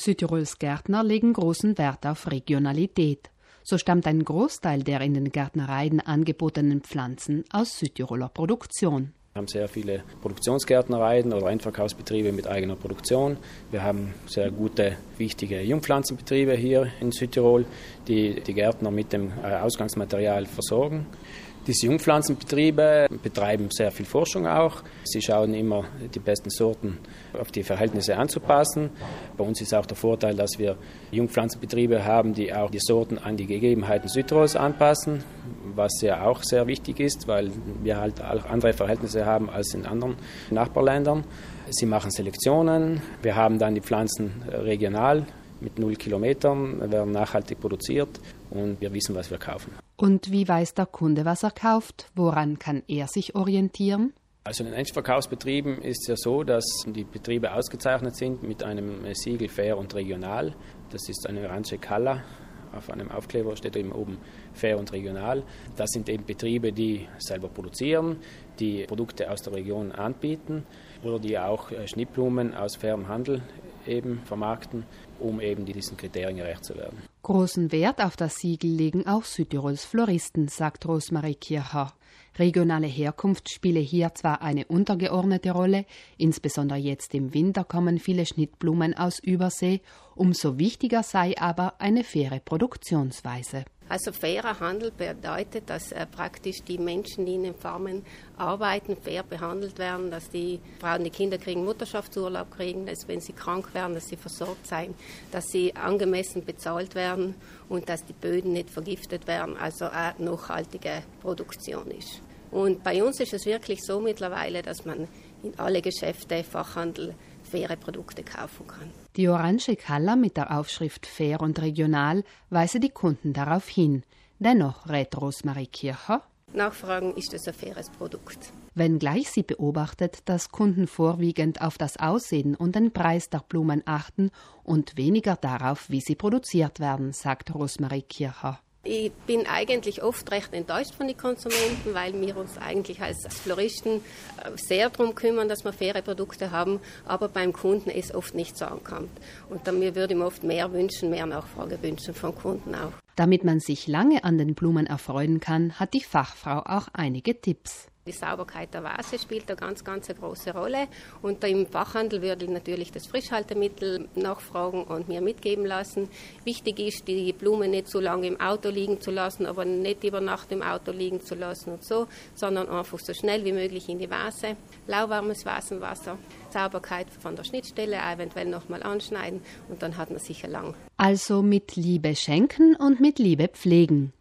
Südtirols Gärtner legen großen Wert auf Regionalität. So stammt ein Großteil der in den Gärtnereien angebotenen Pflanzen aus Südtiroler Produktion. Wir haben sehr viele Produktionsgärtnereien oder Endverkaufsbetriebe mit eigener Produktion. Wir haben sehr gute, wichtige Jungpflanzenbetriebe hier in Südtirol, die die Gärtner mit dem äh, Ausgangsmaterial versorgen. Diese Jungpflanzenbetriebe betreiben sehr viel Forschung auch. Sie schauen immer, die besten Sorten auf die Verhältnisse anzupassen. Bei uns ist auch der Vorteil, dass wir Jungpflanzenbetriebe haben, die auch die Sorten an die Gegebenheiten Südtirols anpassen, was ja auch sehr wichtig ist, weil wir halt auch andere Verhältnisse haben als in anderen Nachbarländern. Sie machen Selektionen. Wir haben dann die Pflanzen regional mit null Kilometern, werden nachhaltig produziert und wir wissen, was wir kaufen. Und wie weiß der Kunde, was er kauft? Woran kann er sich orientieren? Also in den Endverkaufsbetrieben ist es ja so, dass die Betriebe ausgezeichnet sind mit einem Siegel Fair und Regional. Das ist eine orange Kalla. Auf einem Aufkleber steht eben oben Fair und Regional. Das sind eben Betriebe, die selber produzieren, die Produkte aus der Region anbieten oder die auch äh, Schnittblumen aus fairem Handel eben vermarkten, um eben diesen Kriterien gerecht zu werden. Großen Wert auf das Siegel legen auch Südtirols Floristen, sagt Rosmarie Kircher. Regionale Herkunft spiele hier zwar eine untergeordnete Rolle, insbesondere jetzt im Winter kommen viele Schnittblumen aus Übersee, umso wichtiger sei aber eine faire Produktionsweise. Also fairer Handel bedeutet, dass äh, praktisch die Menschen, die in den Farmen arbeiten, fair behandelt werden, dass die Frauen, die Kinder kriegen Mutterschaftsurlaub kriegen, dass wenn sie krank werden, dass sie versorgt sein, dass sie angemessen bezahlt werden und dass die Böden nicht vergiftet werden, also eine nachhaltige Produktion ist. Und bei uns ist es wirklich so mittlerweile, dass man in alle Geschäfte, Fachhandel, faire Produkte kaufen kann. Die orange Kalla mit der Aufschrift Fair und Regional weise die Kunden darauf hin. Dennoch rät Rosmarie Kircher, Nachfragen, ist es ein faires Produkt? Wenngleich sie beobachtet, dass Kunden vorwiegend auf das Aussehen und den Preis der Blumen achten und weniger darauf, wie sie produziert werden, sagt Rosmarie Kircher. Ich bin eigentlich oft recht enttäuscht von den Konsumenten, weil wir uns eigentlich als Floristen äh, sehr darum kümmern, dass wir faire Produkte haben, aber beim Kunden es oft nicht so ankommt. Und dann würde ich mir oft mehr wünschen, mehr Nachfrage wünschen vom Kunden auch. Damit man sich lange an den Blumen erfreuen kann, hat die Fachfrau auch einige Tipps. Die Sauberkeit der Vase spielt eine ganz, ganz eine große Rolle. Und im Fachhandel würde ich natürlich das Frischhaltemittel nachfragen und mir mitgeben lassen. Wichtig ist, die Blume nicht so lange im Auto liegen zu lassen, aber nicht über Nacht im Auto liegen zu lassen und so, sondern einfach so schnell wie möglich in die Vase. Lauwarmes Vasenwasser, Sauberkeit von der Schnittstelle, eventuell nochmal anschneiden und dann hat man sicher lang. Also mit Liebe schenken und mit Liebe pflegen.